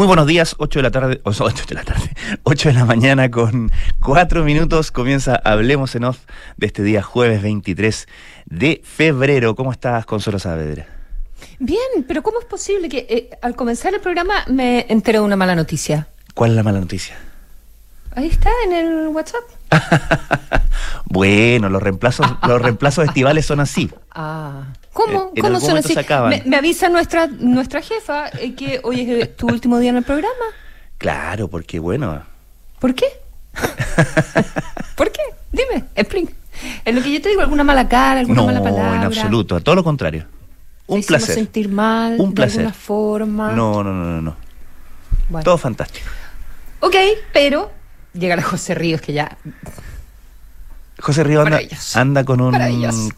Muy buenos días, 8 de la tarde, o sea, 8 de la tarde, 8 de la mañana con 4 minutos comienza Hablemos en Off de este día jueves 23 de febrero. ¿Cómo estás, Consuelo Saavedra? Bien, pero ¿cómo es posible que eh, al comenzar el programa me enteré de una mala noticia? ¿Cuál es la mala noticia? Ahí está, en el WhatsApp. bueno, los reemplazos, los reemplazos estivales son así. Ah. ¿Cómo? Eh, ¿Cómo son así? Me, avisa nuestra, nuestra jefa eh, que hoy es tu último día en el programa. Claro, porque bueno. ¿Por qué? ¿Por qué? Dime, explica. En lo que yo te digo, alguna mala cara, alguna mala palabra. No, en absoluto, a todo lo contrario. Un placer. sentir mal Un placer. de alguna forma. No, no, no, no, no. Todo fantástico. Ok, pero llega la José Ríos que ya José Río anda, con un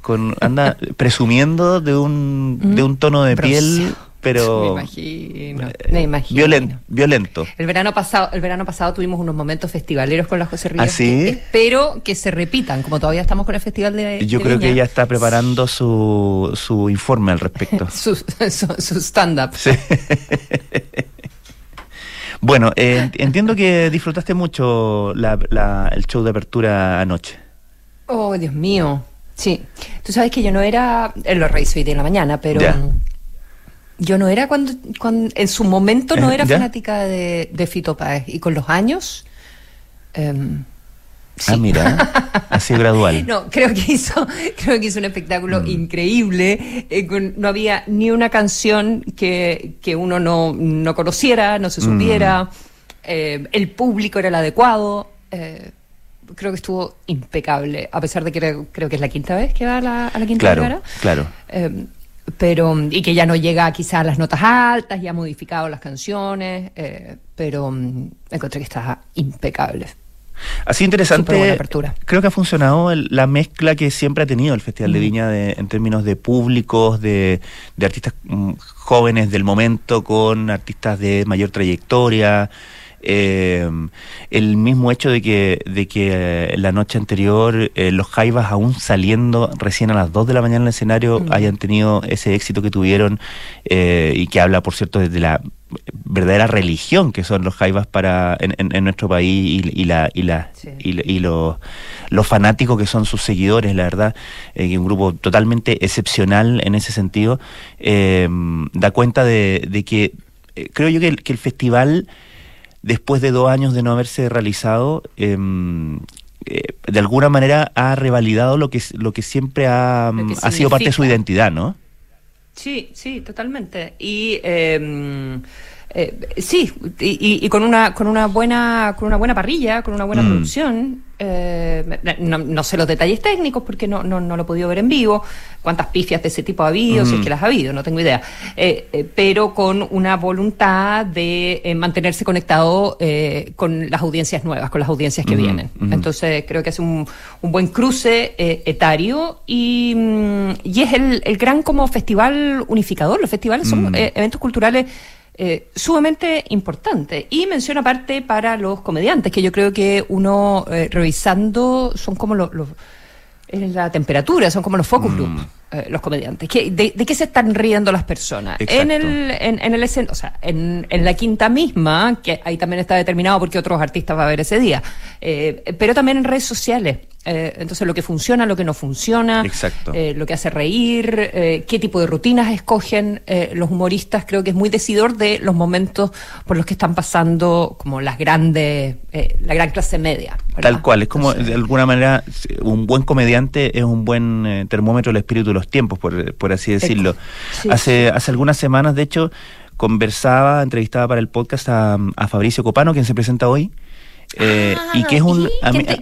con, anda presumiendo de un de un tono de piel pero me imagino, eh, me imagino. violento. El verano pasado, el verano pasado tuvimos unos momentos festivaleros con la José Ríos. ¿Ah, sí? espero que se repitan, como todavía estamos con el festival de. Yo creo que ella está preparando su, su informe al respecto. su, su, stand-up. Sí. bueno, eh, entiendo que disfrutaste mucho el show de apertura anoche. Oh, Dios mío. Sí. Tú sabes que yo no era. En los Reyes hoy de la mañana, pero. Yo no era cuando, cuando. En su momento no era fanática de, de Fito Páez. Y con los años. Em, ah, mira, así gradual. No, creo que hizo, creo que hizo un espectáculo mm. increíble. Eh, no había ni una canción que, que uno no, no conociera, no se supiera. Mm. Eh, el público era el adecuado. Eh, creo que estuvo impecable, a pesar de que creo, que es la quinta vez que va a la, a la quinta claro, Claro. Eh, pero, y que ya no llega quizá a las notas altas, ya ha modificado las canciones, eh, pero mm, encontré que está impecable. Así interesante. Creo que ha funcionado la mezcla que siempre ha tenido el Festival de Viña de, en términos de públicos, de, de artistas mm, jóvenes del momento con artistas de mayor trayectoria. Eh, el mismo hecho de que, de que eh, la noche anterior eh, los Jaivas, aún saliendo recién a las 2 de la mañana en el escenario, mm. hayan tenido ese éxito que tuvieron eh, y que habla, por cierto, desde la verdadera religión que son los Jaivas para en, nuestro país y, la y la y, los fanáticos que son sus seguidores la verdad eh, un grupo totalmente excepcional en ese sentido da cuenta de, de que creo yo que que el festival después de dos años de no haberse realizado, em, eh, de alguna manera ha revalidado lo que, lo que siempre ha, mm, ha sido parte de su identidad, ¿no? Sí, sí, totalmente. Y em, eh, sí, y, con una con una buena con una buena parrilla, con una buena mm. producción. Eh, no, sé los detalles técnicos porque no, no, no, lo he podido ver en vivo, cuántas pifias de ese tipo ha habido, si es mm. que las ha habido, no tengo idea. Eh, pero con una voluntad de mantenerse conectado con las audiencias nuevas, con las audiencias que vienen. Entonces creo que es un, un buen cruce etario y, mm, y es el, el, gran como festival unificador. Los festivales son eventos culturales eh, sumamente importante. Y mención aparte para los comediantes, que yo creo que uno eh, revisando son como los, los la temperatura, son como los focus mm. group, eh, los comediantes. de, qué se están riendo las personas? En el, en, en el o sea, en, en, la quinta misma, que ahí también está determinado porque otros artistas va a haber ese día, eh, pero también en redes sociales. Eh, entonces, lo que funciona, lo que no funciona, eh, lo que hace reír, eh, qué tipo de rutinas escogen los humoristas, creo que es muy decidor de los momentos por los que están pasando como las grandes, la gran clase media. Tal cual, es como de alguna manera un buen comediante es un buen termómetro del espíritu de los tiempos, por, por así decirlo. hace, hace algunas semanas, de hecho, conversaba, entrevistaba para el podcast a, a Fabricio Copano, quien se presenta hoy. Eh, y que es un...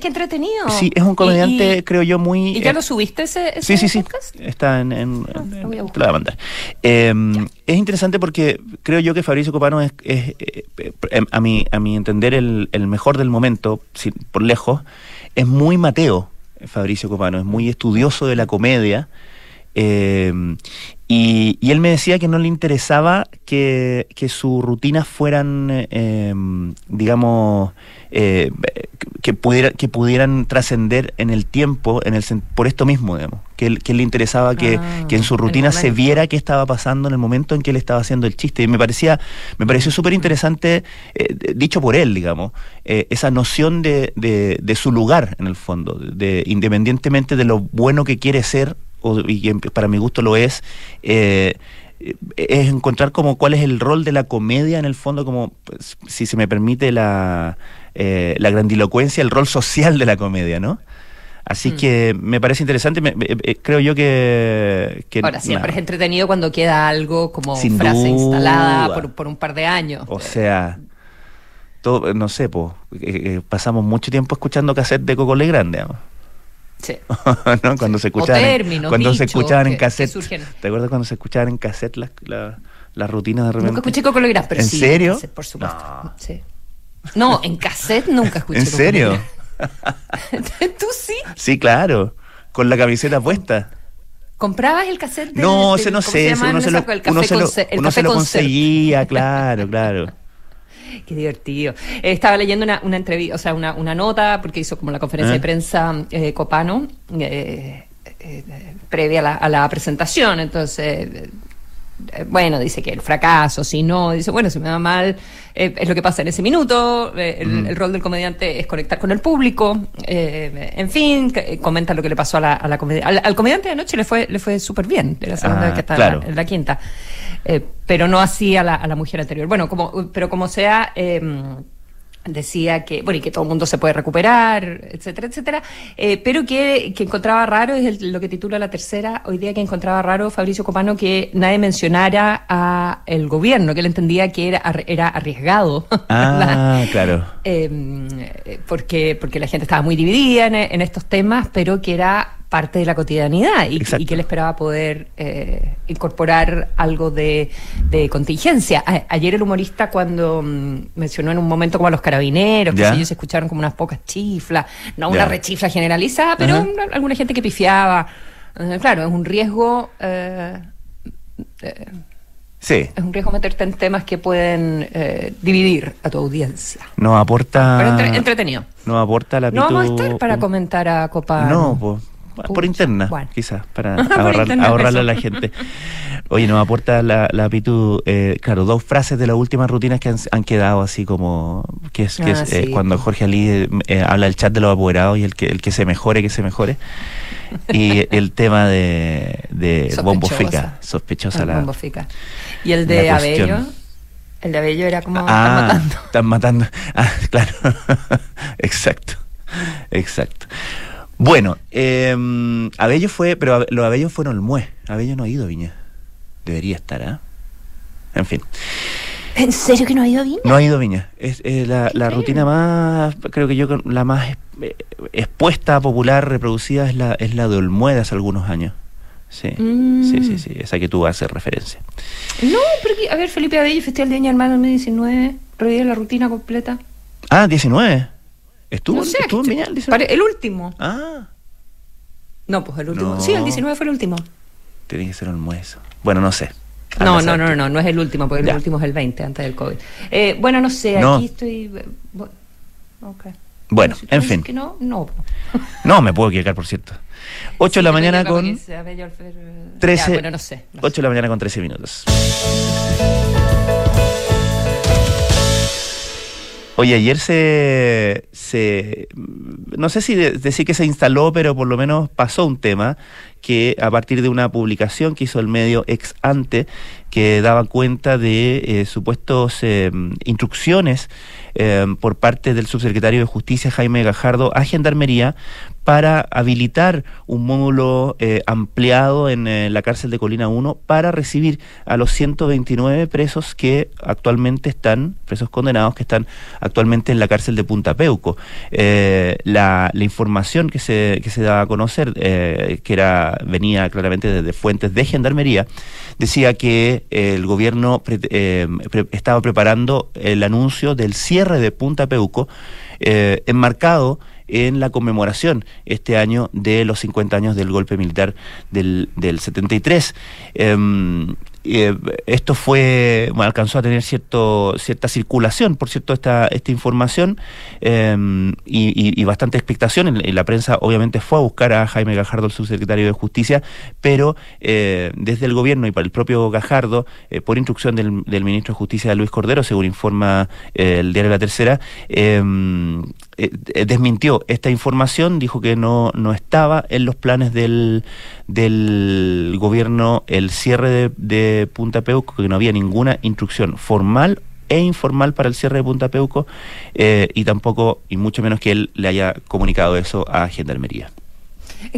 qué, entretenido. Sí, es un comediante, creo yo, muy... ¿Y ya lo subiste ese, ese sí, sí, Sí, está en... en, ah, lo voy a mandar. Em, es interesante porque creo yo que Fabricio Copano es, es eh, em, a, mi, a mi entender, el, el mejor del momento, por lejos. Es muy Mateo, Fabricio Copano, es muy estudioso de la comedia. Eh, y, él me decía que no le interesaba que, sus rutinas fueran, eh, digamos, eh, que, pudiera, que pudieran trascender en el tiempo en el, por esto mismo, digamos. Que, él, le interesaba que, ah, en su rutina se viera qué estaba pasando en el momento en que él estaba haciendo el chiste. Y me parecía, me pareció súper interesante, eh, dicho por él, digamos, esa noción de, de, su lugar en el fondo, de, independientemente de lo bueno que quiere ser y para mi gusto lo es, eh, es encontrar como cuál es el rol de la comedia en el fondo, como pues, si se me permite la, eh, la grandilocuencia, el rol social de la comedia, ¿no? Así mm. que me parece interesante, eh, creo yo que... Ahora, siempre es entretenido cuando queda algo como frase instalada por, por, un par de años. O sea, todo, no sé, pues, pasamos mucho tiempo escuchando cassette de Coco Legrand, digamos. Sí. ¿no? Cuando se escuchaban, cuando se escuchaban en cassette. ¿Te acuerdas cuando se escuchaban en cassette las, las rutinas de repente? Nunca escuché Coco Legrand, pero ¿En sí. serio? En por supuesto. No. Sí. no, en cassette nunca escuché. ¿En serio? ¿Tú sí? Sí, claro. Con la camiseta puesta. ¿Comprabas el cassette? De, no, se no sé, uno se lo, uno se lo, uno se lo conseguía, claro, claro. Qué divertido. Eh, estaba leyendo una, una entrevista, o sea, una, una, nota, porque hizo como la conferencia de ¿Eh? prensa eh, Copano, previa a la, a la, presentación. Entonces, bueno, dice que el fracaso, si no, dice, bueno, si me va mal, es lo que pasa en ese minuto. El, rol del comediante es conectar con el público. en fin, comenta lo que le pasó a la, a la comedia. Al, comediante de anoche le fue, le fue súper bien, de la segunda ah, vez que está en la quinta. Eh, pero no así a la, a la, mujer anterior. Bueno, como, pero como sea, em, decía que, bueno, y que todo el mundo se puede recuperar, etcétera, etcétera, eh, pero que, que, encontraba raro, es lo que titula la tercera, hoy día que encontraba raro Fabricio Copano que nadie mencionara a el gobierno, que él entendía que era, era arriesgado. Ah, claro. Em, porque, porque la gente estaba muy dividida en, en estos temas, pero que era parte de la cotidianidad y, que él esperaba poder eh, incorporar algo de, contingencia. ayer el humorista cuando mm, mencionó en un momento como a los carabineros, que ellos escucharon como unas pocas chiflas, no una rechifla generalizada, pero alguna gente que pifiaba. Eh, claro, es un riesgo... Eh, Sí. Es un riesgo meterte en temas que pueden dividir a tu audiencia. Nos aporta. Pero entretenido. Nos aporta la No vamos a estar para comentar a Copa. No, pues por interna, quizás, para ahorrarle a la gente. Oye, nos aporta la, la Pitu, eh, claro, dos frases de las últimas rutinas que han, quedado así como, que es, que es ah, eh, cuando Jorge Ali eh, habla del chat de los apoderados y el que, el que se mejore, que se mejore. y el tema de, de Bombo Fica, sospechosa la. Bombo Fica. Y el de Abello. El de Abello era como. Ah, están matando. Están matando. Ah, claro. exacto. Exacto. Bueno, eh, Abello fue, pero los Abellos fueron el Mue. Abello no ha ido a Viña. Debería estar, ¿ah? En fin. ¿En serio que no ha ido a Viña? No ha ido a Viña. Es, la, rutina más, creo que yo, la más expuesta, popular, reproducida es la, es la de Olmue de hace algunos años. Sí, sí, sí, mm. sí, esa que tú hacer referencia. No, pero a ver, Felipe Abello, Festival de Viña Hermano 2019, revive la rutina completa. Ah, 19. ¿Estuvo, ¿estuvo en Viña el último. Ah. No, pues el último. Sí, el 19 fue el último. Tiene que ser un mueso. Bueno, no sé. No, no, no, no, no es el último, porque el último es el 20, antes del COVID. Eh, bueno, no sé, aquí estoy... Okay. Bueno, en fin. Que no, no. no, me puedo equivocar, por cierto. 8 de la mañana con... 13... bueno, no sé, 8 de la mañana con 13 minutos. Oye, ayer se, se no sé si decir que se instaló, pero por lo menos pasó un tema que a partir de una publicación que hizo el medio ex ante, que daba cuenta de eh, supuestos eh, instrucciones eh, por parte del subsecretario de Justicia Jaime Gajardo a Gendarmería para habilitar un módulo eh, ampliado en la cárcel de Colina 1 para recibir a los 129 presos que actualmente están, presos condenados que están actualmente en la cárcel de Punta Peuco. Eh, la, información que se, que se daba a conocer, que era venía claramente desde fuentes de gendarmería, decía que el gobierno estaba preparando el anuncio del cierre de Punta Peuco enmarcado en la conmemoración este año de los 50 años del golpe militar del, del 73. Eh, esto fue bueno, alcanzó a tener cierto cierta circulación por cierto esta esta información em, y, bastante expectación. En, la prensa obviamente fue a buscar a Jaime Gajardo el subsecretario de justicia pero eh, desde el gobierno y para el propio Gajardo eh, por instrucción del, ministro de justicia Luis Cordero según informa el diario La Tercera em, desmintió esta información dijo que no no estaba en los planes del del gobierno el cierre de, Punta Peuco, que no había ninguna instrucción formal e informal para el cierre de Punta Peuco eh, y tampoco, y mucho menos que él le haya comunicado eso a Gendarmería.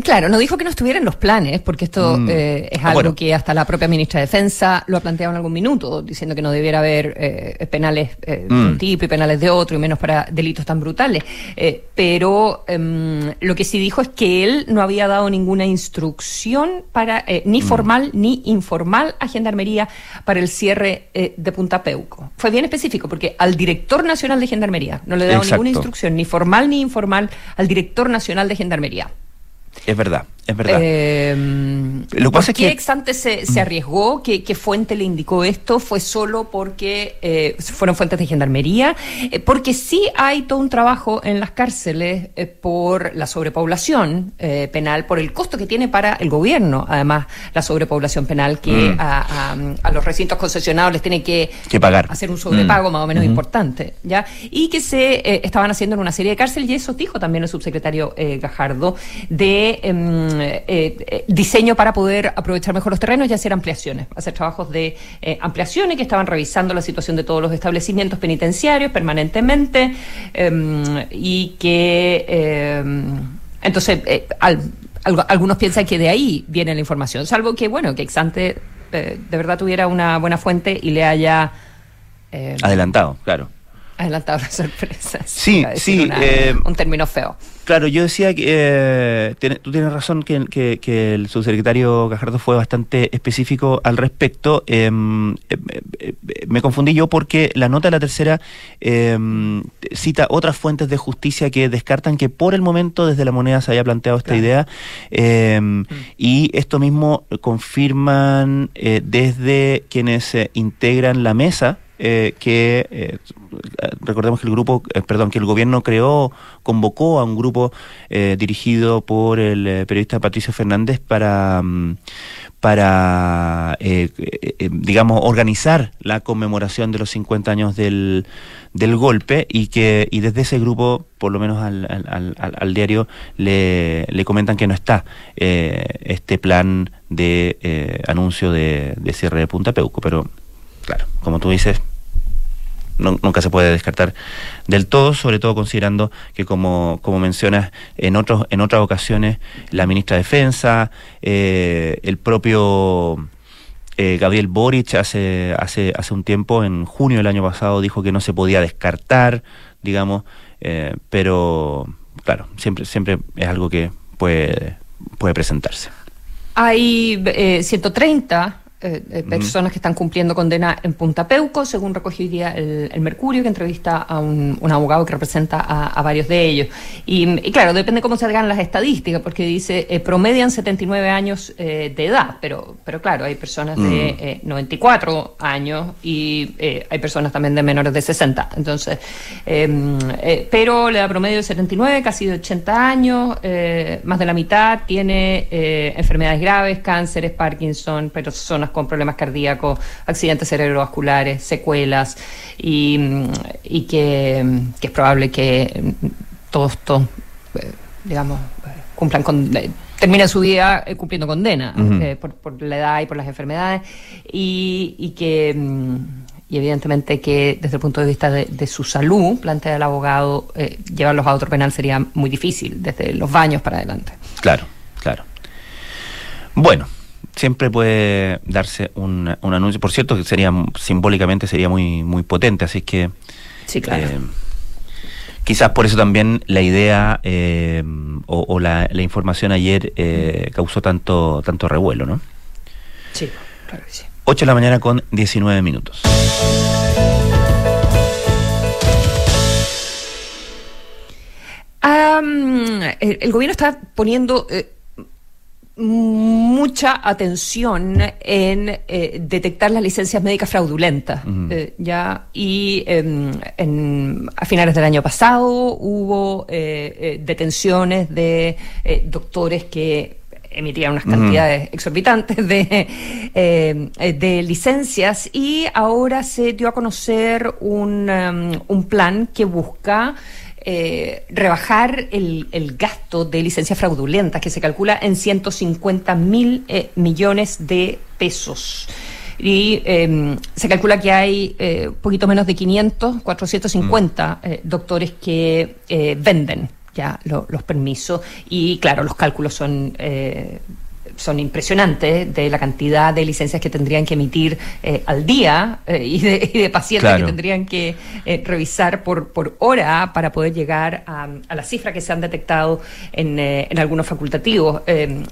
Claro, no dijo que no estuviera en los planes, porque esto mm. eh, es ah, algo que hasta la propia ministra de Defensa lo ha planteado en algún minuto, diciendo que no debiera haber eh, penales eh, de un mm. tipo y penales de otro, y menos para delitos tan brutales. pero em, lo que sí dijo es que él no había dado ninguna instrucción para ni mm. formal ni informal a Gendarmería para el cierre de Punta Peuco. Fue bien específico, porque al director nacional de Gendarmería no le ha dado ninguna instrucción, ni formal ni informal, al director nacional de Gendarmería. Es verdad, es verdad. Eh, lo que pasa es que... ex se, se arriesgó? ¿Qué, fuente le indicó esto? ¿Fue solo porque eh, fueron fuentes de gendarmería? Eh, porque sí hay todo un trabajo en las cárceles por la sobrepoblación penal, por el costo que tiene para el gobierno, además, la sobrepoblación penal que mm. a, los recintos concesionados les tiene que, pagar. hacer un sobrepago mm. más o menos importante. ¿ya? Y que se estaban haciendo en una serie de cárceles, y eso dijo también el subsecretario Gajardo, de em, eh, eh, diseño para poder aprovechar mejor los terrenos y hacer ampliaciones, hacer trabajos de eh, ampliaciones que estaban revisando la situación de todos los establecimientos penitenciarios permanentemente em, y que em, entonces algunos piensan que de ahí viene la información, salvo que bueno que Exante de verdad tuviera una buena fuente y le haya adelantado, claro adelantado la sorpresa. Sí, sí. un término feo. Claro, yo decía que eh, tú tienes razón que, que, el subsecretario Gajardo fue bastante específico al respecto. Em, eh, eh, me confundí yo porque la nota de la tercera em, cita otras fuentes de justicia que descartan que por el momento desde la moneda se haya planteado esta idea em, mm. y esto mismo confirman desde quienes integran la mesa eh, que eh, recordemos que el grupo, eh, perdón, que el gobierno creó, convocó a un grupo dirigido por el periodista Patricio Fernández para mm, para, digamos, organizar la conmemoración de los 50 años del, del golpe y que y desde ese grupo, por lo menos al, al, al, diario, le, le, comentan que no está este plan de anuncio de, de cierre de Punta Peuco, pero claro, como tú dices, nunca se puede descartar del todo, sobre todo considerando que como, como mencionas en otros en otras ocasiones la ministra de Defensa, eh, el propio eh, Gabriel Boric hace, hace, hace un tiempo, en junio del año pasado, dijo que no se podía descartar, digamos, eh, pero claro, siempre, siempre es algo que puede, puede presentarse. Hay 130 eh, eh, personas que están cumpliendo condena en Punta Peuco, según recogiría el, el Mercurio, que entrevista a un, un abogado que representa a, varios de ellos. Y, claro, depende cómo se hagan las estadísticas, porque dice, eh, promedian 79 años de edad, pero, pero claro, hay personas de 94 mm. años y hay personas también de menores de 60. Entonces, em, pero le da promedio de 79, casi de 80 años, más de la mitad tiene enfermedades graves, cánceres, Parkinson, personas con problemas cardíacos, accidentes cerebrovasculares, secuelas, y, que, es probable que todos eh, digamos, cumplan con eh, terminen su vida eh, cumpliendo condena por, la edad y por las enfermedades y, que mm, y evidentemente que desde el punto de vista de, su salud, plantea el abogado, llevarlos a otro penal sería muy difícil, desde los baños para adelante. Claro, claro. Bueno, siempre puede darse un, un, anuncio. Por cierto, que sería simbólicamente sería muy muy potente, así que sí, claro. Eh, quizás por eso también la idea eh, o, la, la, información ayer eh, causó tanto tanto revuelo, ¿no? Sí, claro que sí. 8 de la mañana con 19 minutos. el, gobierno está poniendo mucha atención en eh, detectar las licencias médicas fraudulentas. Eh, ya Y em, a finales del año pasado hubo eh, detenciones de doctores que emitían unas cantidades exorbitantes de, de licencias y ahora se dio a conocer un, em, un plan que busca eh, rebajar el, gasto de licencias fraudulentas, que se calcula en 150 mil eh, millones de pesos. Y em, se calcula que hay eh, poquito menos de 500, 450 mm. doctores que venden ya los permisos. Y claro, los cálculos son son impresionantes de la cantidad de licencias que tendrían que emitir eh, al día eh, y, de, pacientes que tendrían que eh, revisar por, por hora para poder llegar a, la cifra que se han detectado en, en algunos facultativos.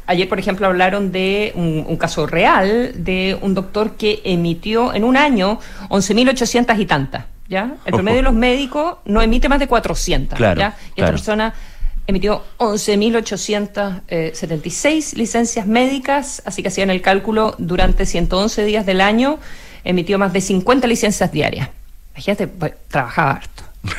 ayer, por ejemplo, hablaron de un, caso real de un doctor que emitió en un año 11.800 y tantas. ¿Ya? El promedio de los médicos no emite más de 400. ¿ya? Y esta persona emitió 11.876 licencias médicas, así que hacían el cálculo durante 111 días del año, emitió más de 50 licencias diarias. Imagínate, pues, trabajaba harto.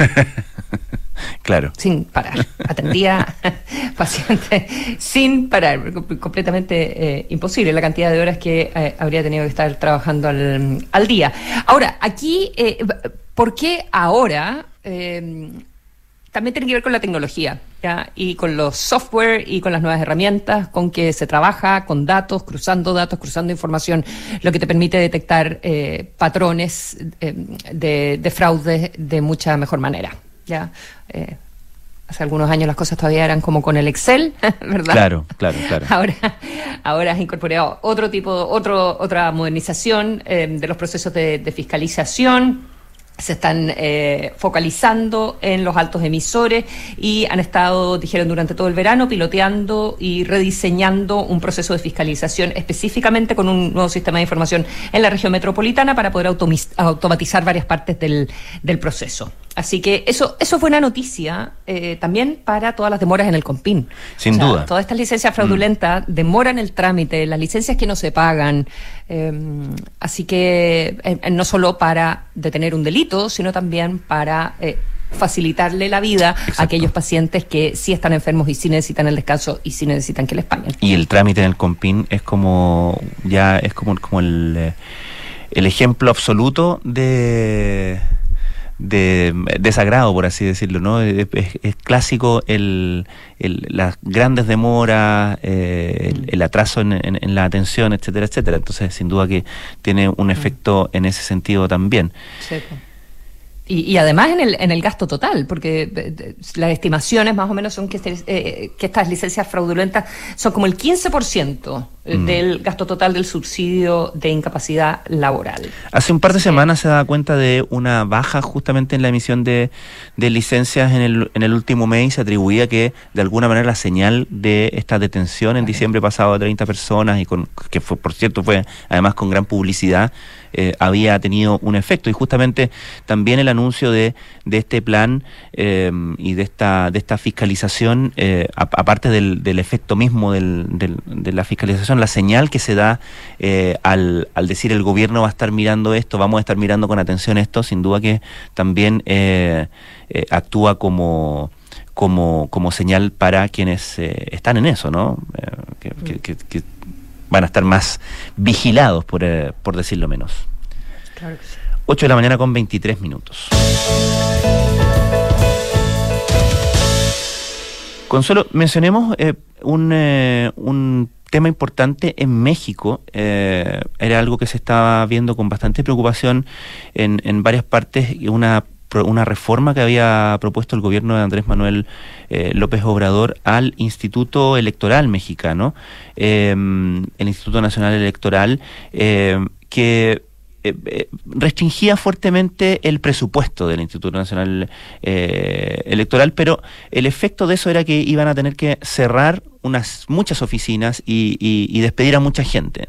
claro. Sin parar. Atendía pacientes sin parar. Completamente eh, imposible la cantidad de horas que eh, habría tenido que estar trabajando al, al día. Ahora, aquí, eh, ¿por qué ahora? también tiene que ver con la tecnología ¿ya? y con los software y con las nuevas herramientas con que se trabaja, con datos, cruzando datos, cruzando información, lo que te permite detectar eh, patrones eh, de, de, fraude de mucha mejor manera. ¿ya? Eh, hace algunos años las cosas todavía eran como con el Excel, ¿verdad? Claro, claro, claro. Ahora, ahora has incorporado otro tipo, otro, otra modernización de los procesos de, de fiscalización se están eh, focalizando en los altos emisores y han estado, dijeron, durante todo el verano piloteando y rediseñando un proceso de fiscalización específicamente con un nuevo sistema de información en la región metropolitana para poder automatizar varias partes del, del proceso. Así que eso, eso fue una noticia eh, también para todas las demoras en el COMPIN. Sin duda. Todas estas licencias fraudulentas mm. demoran el trámite, las licencias que no se pagan. Em, así que eh, no solo para detener un delito, sino también para eh, facilitarle la vida a aquellos pacientes que sí están enfermos y sí necesitan el descanso y sí necesitan que les paguen. Y el trámite en el COMPIN es como, ya es como, como el, el ejemplo absoluto de de desagrado, por así decirlo, ¿no? Es, clásico el, las grandes demoras, eh, el, atraso en, en, la atención, etcétera, etcétera. Entonces, sin duda que tiene un mm. efecto en ese sentido también. Sí. Y, además en el, en el gasto total, porque eh, las estimaciones más o menos son que, este, eh, que estas licencias fraudulentas son como el 15% mm. del gasto total del subsidio de incapacidad laboral. Hace un par de semanas se da cuenta de una baja justamente en la emisión de, de licencias en el, en el último mes y se atribuía que de alguna manera la señal de esta detención en diciembre pasado a 30 personas y con que fue, por cierto fue además con gran publicidad eh, había tenido un efecto. Y justamente también el anuncio de, de este plan eh, y de esta, de esta fiscalización, eh, aparte del, del, efecto mismo del, de la fiscalización, la señal que se da al, al decir el gobierno va a estar mirando esto, vamos a estar mirando con atención esto, sin duda que también actúa como como, como señal para quienes están en eso, ¿no? Van a estar más vigilados, por, eh, por decirlo menos. Claro que sí. 8 de la mañana con 23 minutos. Consuelo, mencionemos eh, un, eh, un tema importante en México. era algo que se estaba viendo con bastante preocupación en, en varias partes una una reforma que había propuesto el gobierno de Andrés Manuel eh, López Obrador al Instituto Electoral mexicano, em, el Instituto Nacional Electoral, em, que eh, eh, restringía fuertemente el presupuesto del Instituto Nacional Electoral, pero el efecto de eso era que iban a tener que cerrar unas muchas oficinas y, despedir a mucha gente.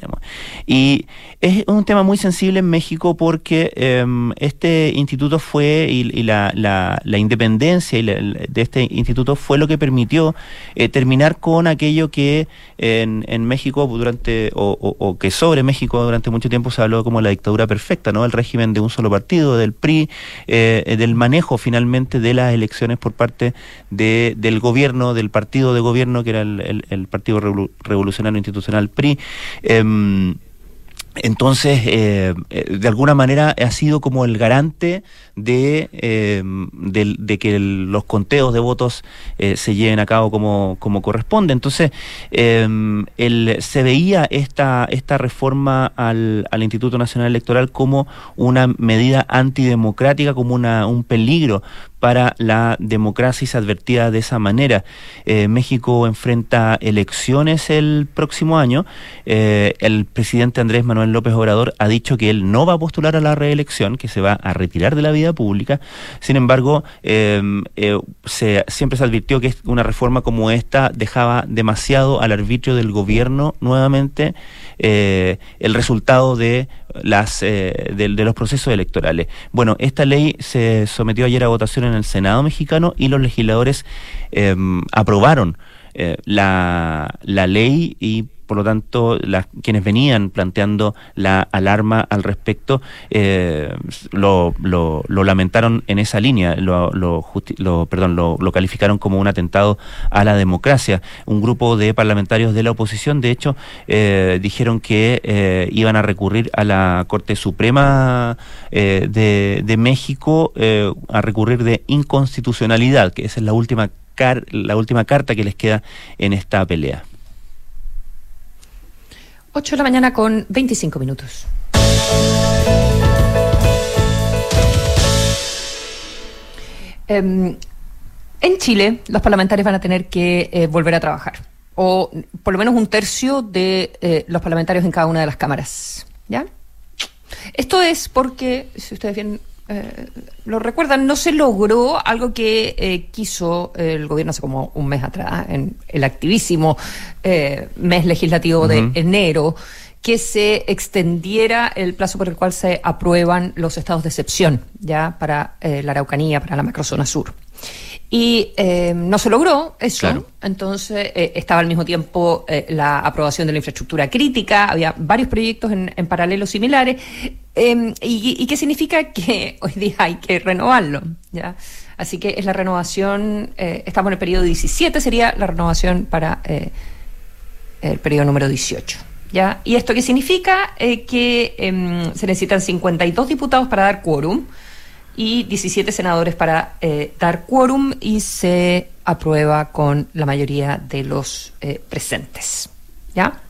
Y es un tema muy sensible en México porque em, este instituto fue y, la, la, independencia de este instituto fue lo que permitió eh, terminar con aquello que en, en México durante o, que sobre México durante mucho tiempo se habló como la dictadura perfecta, ¿no? El régimen de un solo partido, del PRI, eh, del manejo finalmente de las elecciones por parte de, del gobierno, del partido de gobierno que era el, el, Partido Revolucionario Institucional PRI. Em, entonces, eh, eh, de alguna manera ha sido como el garante de, eh, de, que los conteos de votos se lleven a cabo como, como corresponde. Entonces, el, se veía esta, esta reforma al, al, Instituto Nacional Electoral como una medida antidemocrática, como una, un peligro para la democracia y se advertía de esa manera. Eh, México enfrenta elecciones el próximo año. Eh, el presidente Andrés Manuel López Obrador ha dicho que él no va a postular a la reelección, que se va a retirar de la vida pública. Sin embargo, em, eh, se, siempre se advirtió que una reforma como esta dejaba demasiado al arbitrio del gobierno nuevamente el resultado de las de, de, los procesos electorales. Bueno, esta ley se sometió ayer a votación en en el Senado mexicano y los legisladores em, aprobaron eh, la, la ley y por lo tanto, quienes venían planteando la alarma al respecto eh, lo, lamentaron en esa línea, lo, perdón, lo, calificaron como un atentado a la democracia. Un grupo de parlamentarios de la oposición, de hecho, eh, dijeron que eh, iban a recurrir a la Corte Suprema de, de, México a recurrir de inconstitucionalidad, que esa es la última, la última carta que les queda en esta pelea. 8 de la mañana con 25 minutos. Em, en Chile, los parlamentarios van a tener que eh, volver a trabajar, o por lo menos un tercio de eh, los parlamentarios en cada una de las cámaras. ¿Ya? Esto es porque, si ustedes bien eh, lo recuerdan, no se logró algo que eh, quiso el gobierno hace como un mes atrás, en el activísimo eh, mes legislativo de enero, que se extendiera el plazo por el cual se aprueban los estados de excepción ya para la Araucanía, para la macrozona sur. Y eh, no se logró eso, entonces eh, estaba al mismo tiempo eh, la aprobación de la infraestructura crítica, había varios proyectos en, en paralelo similares, em, y, qué significa que hoy día hay que renovarlo. ¿ya? Así que es la renovación, estamos en el periodo 17, sería la renovación para el periodo número 18. ¿ya? ¿Y esto qué significa? que em, se necesitan 52 diputados para dar quórum y 17 senadores para eh, dar quórum y se aprueba con la mayoría de los eh, presentes. ¿Ya?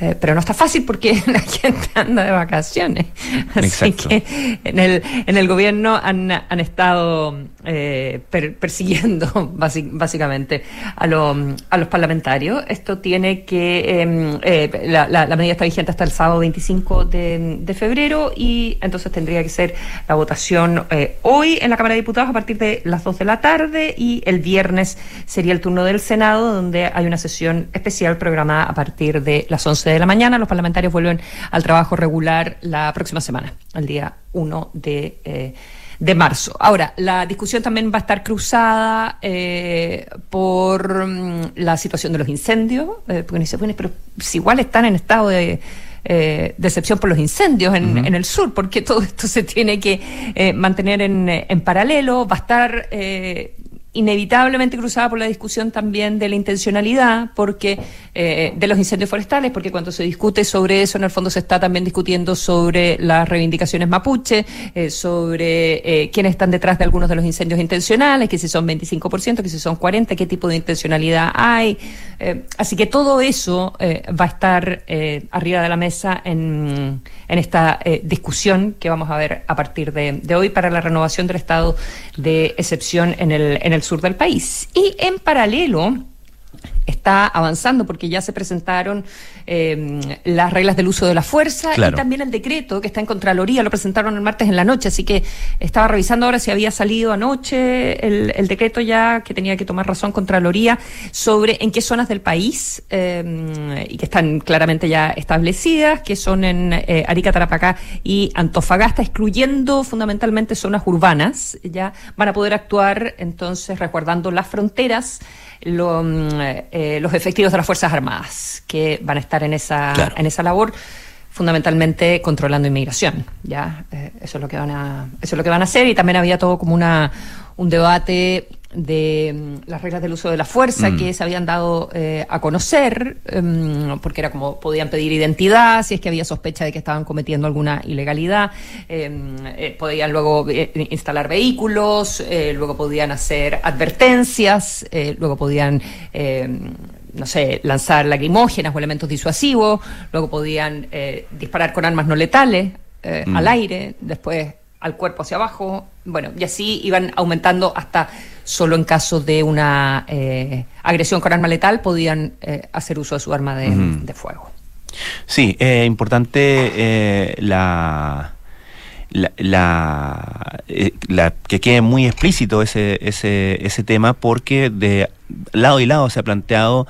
Eh, pero no está fácil porque la gente anda de vacaciones. Así que en el, en el gobierno han, han estado eh, persiguiendo básicamente a, a los parlamentarios. Esto tiene que. Em, eh, la, la, medida está vigente hasta el sábado 25 de, febrero y entonces tendría que ser la votación hoy en la Cámara de Diputados a partir de las 2 de la tarde y el viernes sería el turno del Senado, donde hay una sesión especial programada a partir de las 11 de la mañana. Los parlamentarios vuelven al trabajo regular la próxima semana, el día 1 de, eh, marzo. Ahora, la discusión también va a estar cruzada eh, por mm, la situación de los incendios, eh, porque dice, bueno, pero si igual están en estado de... decepción por los incendios en, en, el sur, porque todo esto se tiene que mantener en, en, paralelo, va a estar inevitablemente cruzada por la discusión también de la intencionalidad, porque eh, de los incendios forestales, porque cuando se discute sobre eso, en el fondo se está también discutiendo sobre las reivindicaciones mapuche, eh, sobre eh, quiénes están detrás de algunos de los incendios intencionales, que si son 25%, que si son 40%, qué tipo de intencionalidad hay. así que todo eso va a estar arriba de la mesa en, en esta discusión que vamos a ver a partir de, de, hoy para la renovación del estado de excepción en el, en el sur del país. Y en paralelo, está avanzando porque ya se presentaron eh, las reglas del uso de la fuerza y también el decreto que está en Contraloría, lo presentaron el martes en la noche, así que estaba revisando ahora si había salido anoche el, decreto ya que tenía que tomar razón Contraloría sobre en qué zonas del país eh, y que están claramente ya establecidas, que son en eh, Arica, Tarapacá y Antofagasta, excluyendo fundamentalmente zonas urbanas, ya van a poder actuar entonces resguardando las fronteras lo, mm, eh, los efectivos de las Fuerzas Armadas que van a estar en esa, en esa labor fundamentalmente controlando inmigración ya eh, eso es lo que van a eso es lo que van a hacer y también había todo como una un debate de mm, las reglas del uso de la fuerza mm. que se habían dado eh, a conocer, em, porque era como podían pedir identidad, si es que había sospecha de que estaban cometiendo alguna ilegalidad, em, eh, podían luego eh, instalar vehículos, luego podían hacer advertencias, luego podían em, no sé, lanzar lacrimógenas o elementos disuasivos, luego podían disparar con armas no letales mm. al aire, después al cuerpo hacia abajo, bueno, y así iban aumentando hasta solo en caso de una eh, agresión con arma letal podían eh, hacer uso de su arma de, fuego. Sí, es importante eh, la, la, que quede muy explícito ese, ese, ese tema porque de lado y lado se ha planteado,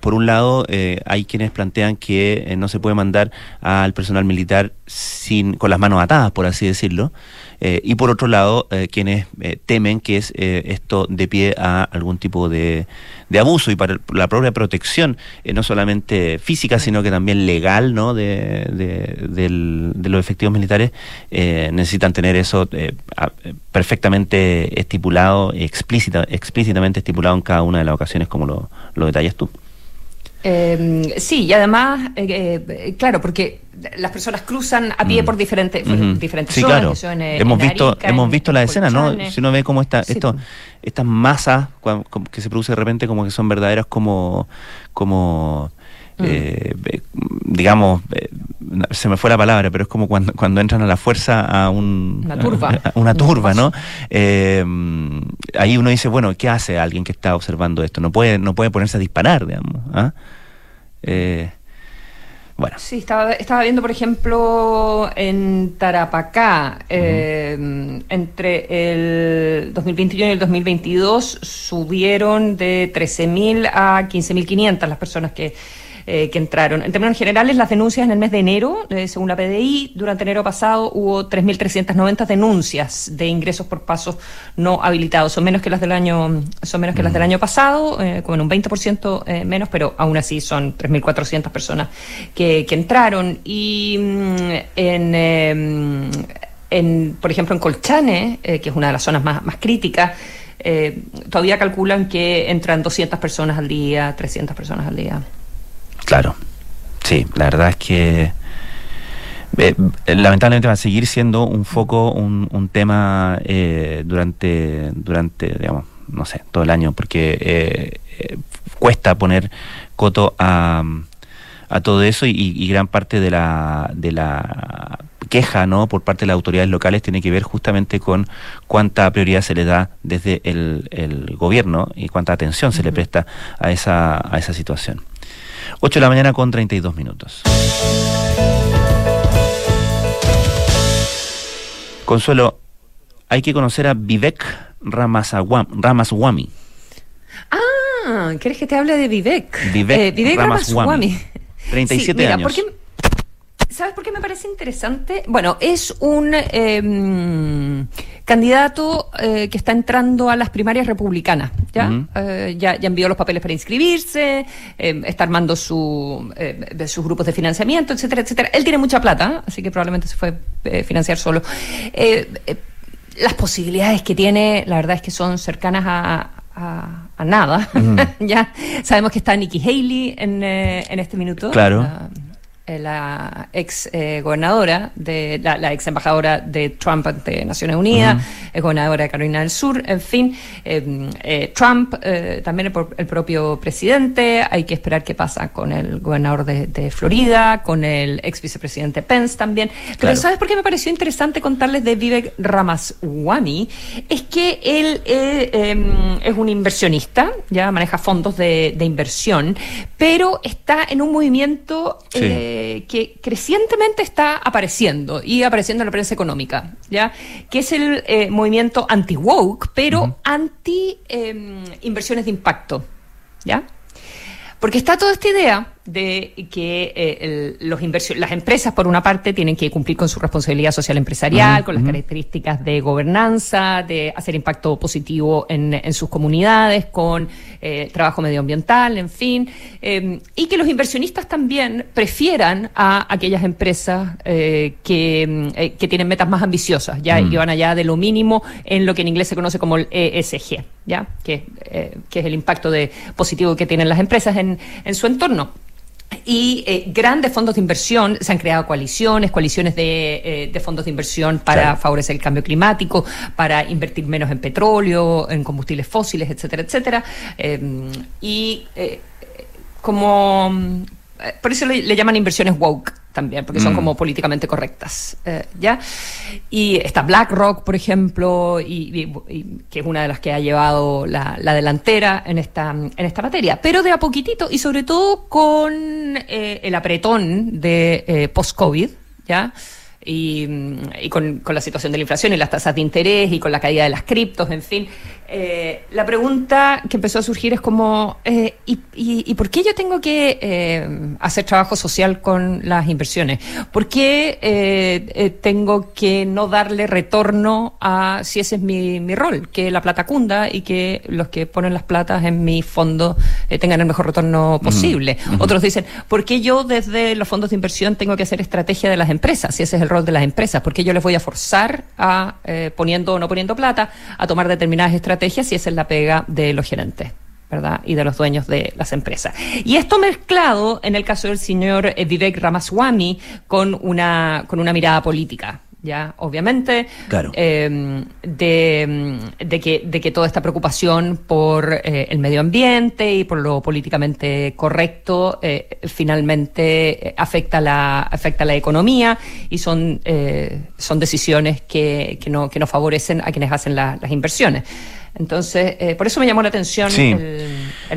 por un lado hay quienes plantean que no se puede mandar al personal militar sin con las manos atadas, por así decirlo, eh, y por otro lado, eh, quienes eh, temen que es esto de pie a algún tipo de, de abuso y para la propia protección, no solamente física, sino que también legal ¿no? de, de, los efectivos militares, necesitan tener eso perfectamente estipulado, explícita, explícitamente estipulado en cada una de las ocasiones, como lo, lo detallas tú. Eh, sí, y además, eh, claro, porque las personas cruzan a pie mm. por diferentes, diferentes sí, Claro. hemos visto, hemos visto la escena, ¿no? Si uno ve cómo está, esto, estas masas que se produce de repente como que son verdaderas como, como mm. eh, digamos, eh, se me fue la palabra, pero es como cuando, cuando entran a la fuerza a un, una turba, una turba, ¿no? Eh, ahí uno dice, bueno, ¿qué hace alguien que está observando esto? No puede, no puede ponerse a disparar, digamos. ¿ah? Eh, bueno. Sí, estaba, estaba viendo, por ejemplo, en Tarapacá, eh, entre el 2021 y el 2022 subieron de 13.000 a 15.500 las personas que eh, que entraron. En términos generales, las denuncias en el mes de enero, eh, según la PDI, durante enero pasado hubo 3.390 denuncias de ingresos por pasos no habilitados. Son menos que las del año, son menos que las del año pasado, eh, como en un 20% menos, pero aún así son 3.400 personas que, que entraron. Y mm, en en, por ejemplo, en Colchane, que es una de las zonas más, más críticas, todavía calculan que entran 200 personas al día, 300 personas al día. Claro, sí, la verdad es que eh, lamentablemente va a seguir siendo un foco, un, un tema eh, durante, durante, digamos, no sé, todo el año, porque eh, cuesta poner coto a, a todo eso y, gran parte de la, de la queja no por parte de las autoridades locales tiene que ver justamente con cuánta prioridad se le da desde el, el gobierno y cuánta atención se le presta a esa, a esa situación. 8 de la mañana con 32 minutos. Consuelo, hay que conocer a Vivek Ramaswamy. Ah, ¿quieres que te hable de Vivek? Vivek, eh, Ramaswamy. 37 años. ¿Sabes por qué me parece interesante? Bueno, es un em, candidato eh, que está entrando a las primarias republicanas. ¿ya? Eh, ya, envió los papeles para inscribirse, em, está armando su, eh, sus grupos de financiamiento, etcétera, etcétera. Él tiene mucha plata, así que probablemente se fue a financiar solo. las posibilidades que tiene, la verdad es que son cercanas a, a, nada. ya sabemos que está Nikki Haley en, en este minuto. Claro. Ah, eh, la ex eh, gobernadora, de, la, ex embajadora de Trump ante Naciones Unidas, es gobernadora de Carolina del Sur, en fin, Trump, también el, propio presidente, hay que esperar qué pasa con el gobernador de, Florida, con el ex vicepresidente Pence también. Pero ¿sabes por qué me pareció interesante contarles de Vivek Ramaswamy? Es que él em, es un inversionista, ya maneja fondos de, inversión, pero está en un movimiento eh, que crecientemente está apareciendo y apareciendo en la prensa económica, ya que es el eh, movimiento anti-woke, pero anti-inversiones em, de impacto, ¿ya? Porque está toda esta idea de que eh, los las empresas, por una parte, tienen que cumplir con su responsabilidad social empresarial, con las características de gobernanza, de hacer impacto positivo en, sus comunidades, con eh, trabajo medioambiental, en fin, em, y que los inversionistas también prefieran a aquellas empresas eh, que, que, tienen metas más ambiciosas, ya y van allá de lo mínimo en lo que en inglés se conoce como el ESG, ya que, que es el impacto de positivo que tienen las empresas en, en su entorno y eh, grandes fondos de inversión, se han creado coaliciones, coaliciones de, eh, fondos de inversión para favorecer el cambio climático, para invertir menos en petróleo, en combustibles fósiles, etcétera, etcétera. Em, y eh, como, por eso le llaman inversiones woke también, porque son mm. como políticamente correctas, eh, ¿ya? Y está BlackRock, por ejemplo, y, que es una de las que ha llevado la, delantera en esta, en esta materia. Pero de a poquitito, y sobre todo con eh, el apretón de eh, post-COVID, ¿ya? Y, y con, con, la situación de la inflación y las tasas de interés y con la caída de las criptos, en fin, eh, la pregunta que empezó a surgir es como, eh, ¿y, y, por qué yo tengo que eh, hacer trabajo social con las inversiones? ¿Por qué eh, tengo que no darle retorno a si ese es mi, mi, rol? Que la plata cunda y que los que ponen las platas en mi fondo tengan el mejor retorno posible. Otros dicen, ¿por qué yo desde los fondos de inversión tengo que hacer estrategia de las empresas? Si ese es el rol de las empresas, ¿por qué yo les voy a forzar a, poniendo o no poniendo plata, a tomar determinadas estrategias? Estrategias y esa es la pega de los gerentes. ¿verdad? Y de los dueños de las empresas. Y esto mezclado en el caso del señor eh, Vivek Ramaswamy con una, con una mirada política, ya obviamente claro. Em, de, de, que, de que toda esta preocupación por eh, el medio ambiente y por lo políticamente correcto eh, finalmente afecta la afecta la economía y son son decisiones que, que no que no favorecen a quienes hacen las inversiones entonces, eh, por eso me llamó la atención el,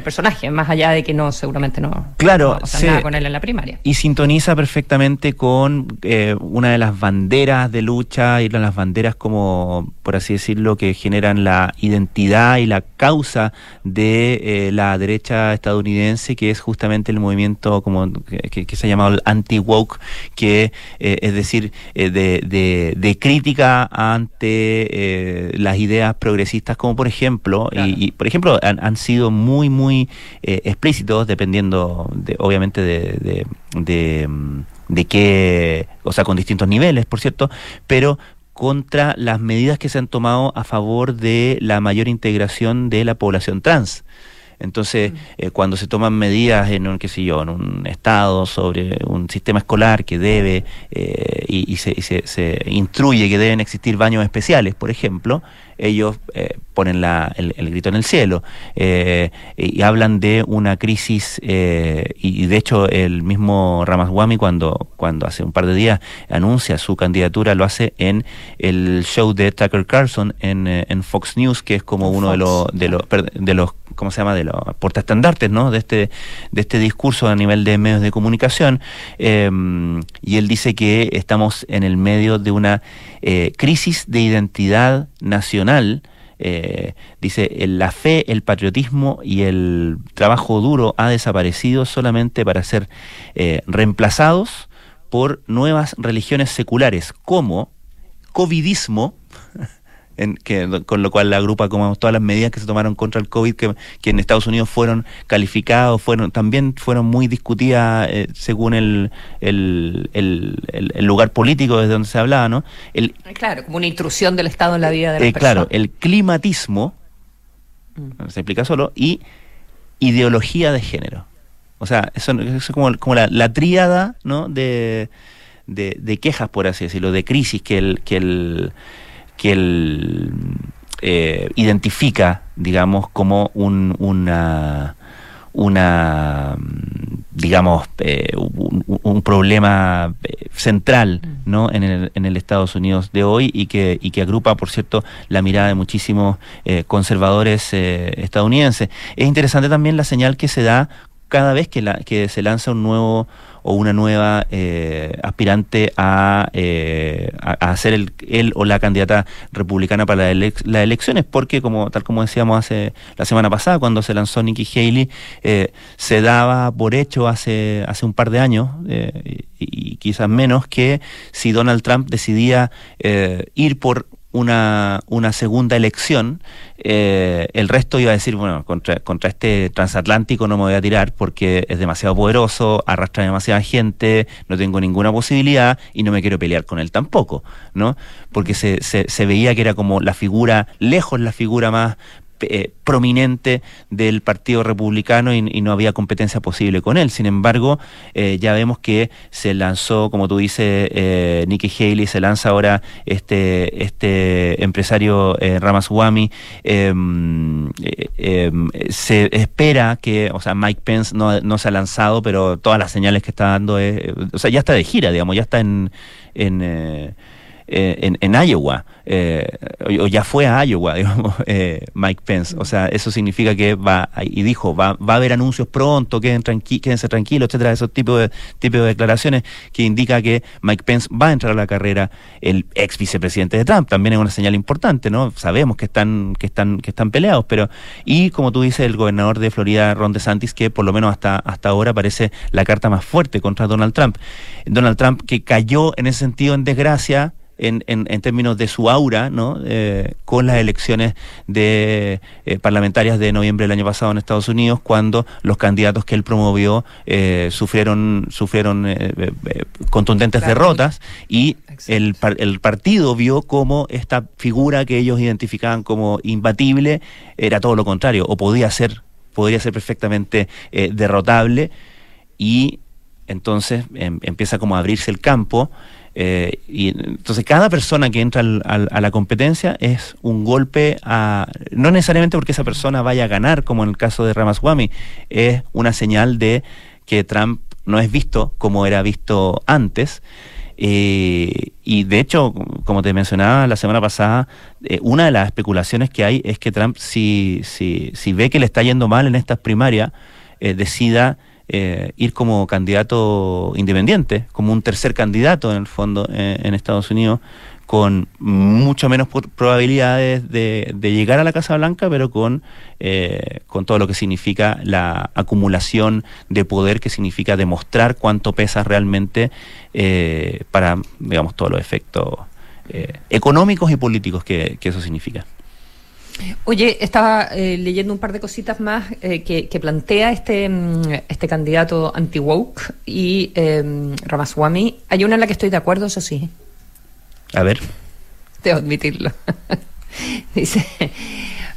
personaje, más allá de que no, seguramente no, claro, no nada con él en la primaria. Y sintoniza perfectamente con eh, una de las banderas de lucha y las banderas como, por así decirlo, que generan la identidad y la causa de eh, la derecha estadounidense, que es justamente el movimiento como que, se ha llamado el anti-woke, que es decir, de, de, de, crítica ante las ideas progresistas como por ejemplo, y, por ejemplo han, sido muy, muy eh, explícitos, dependiendo, de, obviamente, de, de, mm, de, qué, o sea, con distintos niveles, por cierto, pero contra las medidas que se han tomado a favor de la mayor integración de la población trans. Entonces, mm. eh, cuando se toman medidas en un, qué sé yo, en un estado sobre un sistema escolar que debe eh, y, se, se, se, instruye que deben existir baños especiales, por ejemplo, ellos eh, ponen la, el, grito en el cielo eh, y hablan de una crisis eh, y, de hecho el mismo Ramaswamy cuando, cuando hace un par de días anuncia su candidatura lo hace en el show de Tucker Carlson en, en Fox News que es como uno de los de los de los ¿cómo se llama? de los portaestandartes ¿no? de este de este discurso a nivel de medios de comunicación y él dice que estamos en el medio de una crisis de identidad nacional eh, dice, la fe, el patriotismo y el trabajo duro ha desaparecido solamente para ser eh, reemplazados por nuevas religiones seculares como covidismo, que, con lo cual la agrupa como todas las medidas que se tomaron contra el COVID, que, en Estados Unidos fueron calificados, fueron también fueron muy discutidas eh, según el, el, el, lugar político desde donde se hablaba, ¿no? El, claro, como una intrusión del Estado en la vida de la eh, Claro, el climatismo, mm. se explica solo, y ideología de género. O sea, eso, es como, como la, la tríada ¿no? de, de, de quejas, por así decirlo, de crisis que el... Que el que él identifica, digamos, como un, una una digamos un, problema central mm. ¿no? en, el, en el Estados Unidos de hoy y que, y que agrupa, por cierto, la mirada de muchísimos conservadores estadounidenses. Es interesante también la señal que se da cada vez que, la, que se lanza un nuevo o una nueva eh, aspirante a, eh, a, ser el, él o la candidata republicana para las elecciones, porque como tal como decíamos hace la semana pasada, cuando se lanzó Nikki Haley, eh, se daba por hecho hace, hace un par de años, y, y, quizás menos, que si Donald Trump decidía ir por una, una segunda elección, eh, el resto iba a decir, bueno, contra, contra este transatlántico no me voy a tirar porque es demasiado poderoso, arrastra demasiada gente, no tengo ninguna posibilidad y no me quiero pelear con él tampoco, ¿no? Porque se, se, se veía que era como la figura, lejos la figura más, eh, prominente del Partido Republicano y, no había competencia posible con él. Sin embargo, eh, ya vemos que se lanzó, como tú dices, eh, Nikki Haley, se lanza ahora este, este empresario Ramaswamy. Em, em, se espera que, o sea, Mike Pence no, no, se ha lanzado, pero todas las señales que está dando es, o sea, ya está de gira, digamos, ya está en, en eh, en, Iowa, eh, o, ya fue a Iowa, digamos, eh, Mike Pence. O sea, eso significa que va, y dijo, va, va a haber anuncios pronto, queden tranqui quédense tranquilos, etcétera, esos tipos de, tipos de declaraciones que indica que Mike Pence va a entrar a la carrera, el ex vicepresidente de Trump. También es una señal importante, ¿no? Sabemos que están, que están, que están peleados, pero, y como tú dices, el gobernador de Florida, Ron DeSantis, que por lo menos hasta, hasta ahora parece la carta más fuerte contra Donald Trump. Donald Trump que cayó en ese sentido en desgracia, en, en, términos de su aura, ¿no? Eh, con las elecciones de eh, parlamentarias de noviembre del año pasado en Estados Unidos, cuando los candidatos que él promovió eh, sufrieron, sufrieron contundentes derrotas y el, el partido vio como esta figura que ellos identificaban como imbatible era todo lo contrario, o podía ser, podría ser perfectamente derrotable y entonces em, empieza como a abrirse el campo eh, y entonces cada persona que entra a la competencia es un golpe a, no necesariamente porque esa persona vaya a ganar, como en el caso de Ramaswamy, es una señal de que Trump no es visto como era visto antes. Eh, y de hecho, como te mencionaba la semana pasada, eh, una de las especulaciones que hay es que Trump, si, si, si ve que le está yendo mal en estas primarias, decida eh, ir como candidato independiente, como un tercer candidato en el fondo eh, en Estados Unidos, con mucho menos probabilidades de, llegar a la Casa Blanca, pero con, eh, con todo lo que significa la acumulación de poder, que significa demostrar cuánto pesa realmente para, digamos, todos los efectos económicos y políticos que eso significa. Oye, estaba eh, leyendo un par de cositas más eh, que, plantea este, mm, este candidato anti-woke y eh, Ramaswamy. Hay una en la que estoy de acuerdo, eso sí. A ver. Debo admitirlo. Dice,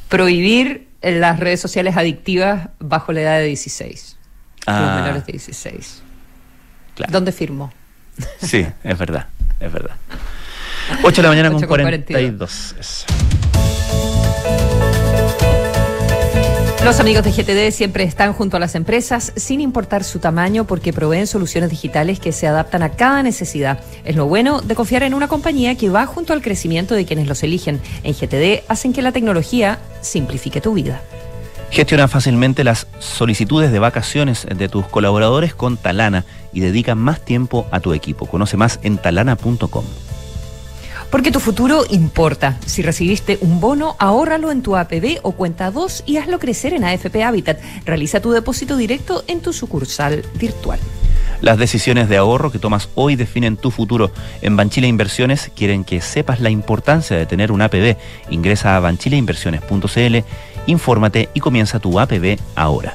prohibir las redes sociales adictivas bajo la edad de 16. Ah. Los menores de 16. Claro. ¿Dónde firmó? Sí, es verdad, es verdad. 8 de la mañana con, 42. Los amigos de GTD siempre están junto a las empresas sin importar su tamaño porque proveen soluciones digitales que se adaptan a cada necesidad. Es lo bueno de confiar en una compañía que va junto al crecimiento de quienes los eligen. En GTD hacen que la tecnología simplifique tu vida. Gestiona fácilmente las solicitudes de vacaciones de tus colaboradores con Talana y dedica más tiempo a tu equipo. Conoce más en talana.com. Porque tu futuro importa. Si recibiste un bono, ahórralo en tu APB o cuenta 2 y hazlo crecer en AFP Habitat. Realiza tu depósito directo en tu sucursal virtual. Las decisiones de ahorro que tomas hoy definen tu futuro. En Banchile Inversiones quieren que sepas la importancia de tener un APB. Ingresa a banchileinversiones.cl, infórmate y comienza tu APB ahora.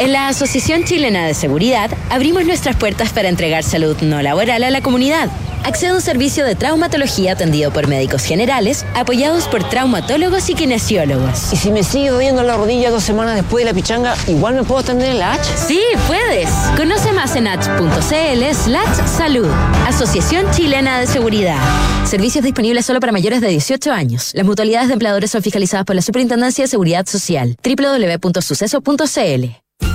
En la Asociación Chilena de Seguridad abrimos nuestras puertas para entregar salud no laboral a la comunidad. Accede a un servicio de traumatología atendido por médicos generales, apoyados por traumatólogos y kinesiólogos. ¿Y si me sigue doliendo la rodilla dos semanas después de la pichanga, igual me puedo atender en la H? Sí, puedes. Conoce más en h.cl slash salud. Asociación Chilena de Seguridad. Servicios disponibles solo para mayores de 18 años. Las mutualidades de empleadores son fiscalizadas por la Superintendencia de Seguridad Social. www.suceso.cl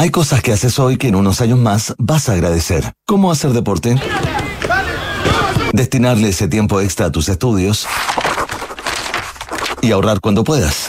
Hay cosas que haces hoy que en unos años más vas a agradecer. ¿Cómo hacer deporte? Destinarle ese tiempo extra a tus estudios y ahorrar cuando puedas.